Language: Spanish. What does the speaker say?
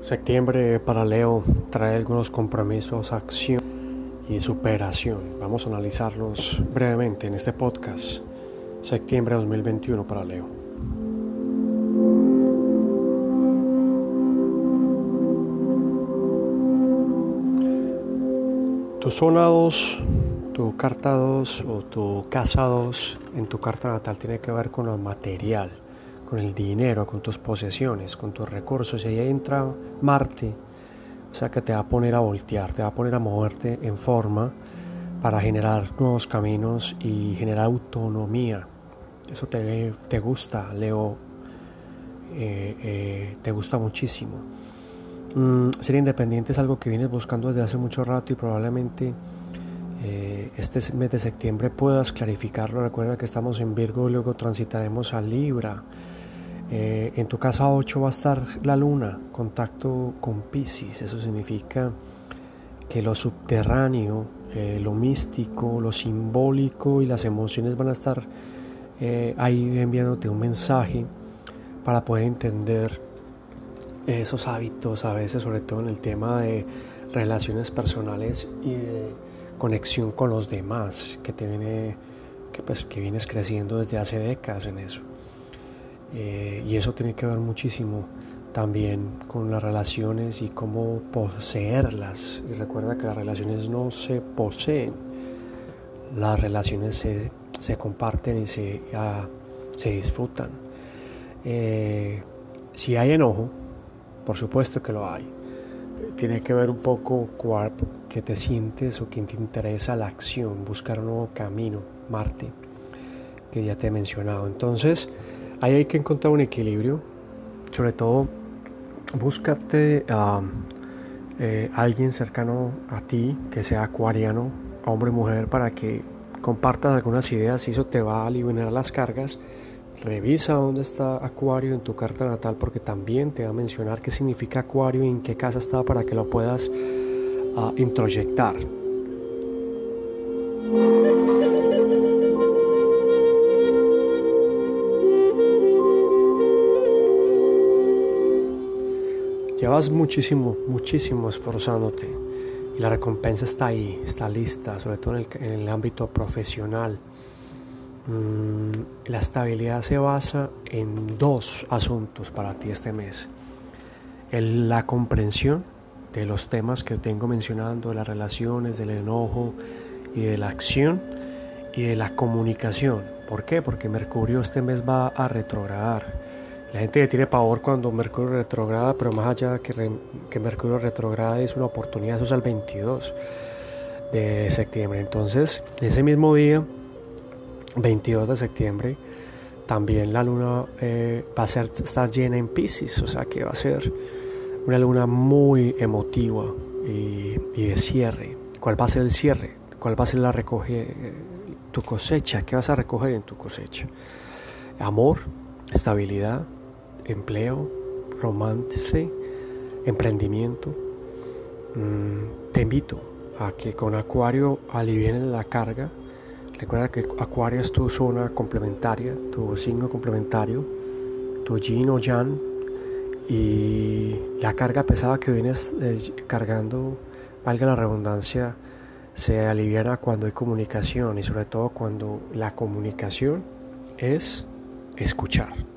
Septiembre para Leo trae algunos compromisos, acción y superación. Vamos a analizarlos brevemente en este podcast. Septiembre 2021 para Leo. Tu zona 2, tu carta 2 o tu casa 2 en tu carta natal tiene que ver con lo material con el dinero, con tus posesiones, con tus recursos. Y ahí entra Marte, o sea que te va a poner a voltear, te va a poner a moverte en forma para generar nuevos caminos y generar autonomía. Eso te, te gusta, Leo, eh, eh, te gusta muchísimo. Mm, ser independiente es algo que vienes buscando desde hace mucho rato y probablemente eh, este mes de septiembre puedas clarificarlo. Recuerda que estamos en Virgo y luego transitaremos a Libra. Eh, en tu casa 8 va a estar la luna, contacto con Pisces. Eso significa que lo subterráneo, eh, lo místico, lo simbólico y las emociones van a estar eh, ahí enviándote un mensaje para poder entender esos hábitos, a veces sobre todo en el tema de relaciones personales y conexión con los demás, que te viene, que pues que vienes creciendo desde hace décadas en eso. Eh, y eso tiene que ver muchísimo también con las relaciones y cómo poseerlas. Y recuerda que las relaciones no se poseen, las relaciones se, se comparten y se, se disfrutan. Eh, si hay enojo, por supuesto que lo hay. Tiene que ver un poco cuál que te sientes o quién te interesa la acción, buscar un nuevo camino, Marte, que ya te he mencionado. Entonces, Ahí hay que encontrar un equilibrio, sobre todo búscate a eh, alguien cercano a ti que sea acuariano, hombre o mujer, para que compartas algunas ideas eso te va a aliviar las cargas. Revisa dónde está Acuario en tu carta natal porque también te va a mencionar qué significa Acuario y en qué casa está para que lo puedas uh, introyectar. Llevas muchísimo, muchísimo esforzándote y la recompensa está ahí, está lista, sobre todo en el, ámbito profesional. Mm, la estabilidad se basa en dos asuntos para ti este mes. la comprensión de los temas que tengo mencionando, de las relaciones, del enojo y de la acción y de la comunicación. ¿Por qué? Porque Mercurio este mes va a retrogradar la gente tiene pavor cuando Mercurio retrograda, pero más allá que, que Mercurio retrograda es una oportunidad, eso es el 22 de septiembre. Entonces, ese mismo día, 22 de septiembre, también la luna eh, va a ser, estar llena en Pisces, o sea que va a ser una luna muy emotiva y, de cierre. ¿Cuál va a ser el cierre? ¿Cuál va a ser la recoge, eh, tu cosecha? ¿Qué vas a recoger en tu cosecha? Amor, estabilidad, empleo, romance, emprendimiento. Mm, te invito a que con Acuario alivien la carga. Recuerda que Acuario es tu zona complementaria, tu signo complementario, tu yin o yang y la carga pesada que vienes eh, cargando, valga la redundancia, se aliviana cuando hay comunicación y sobre todo cuando la comunicación es escuchar.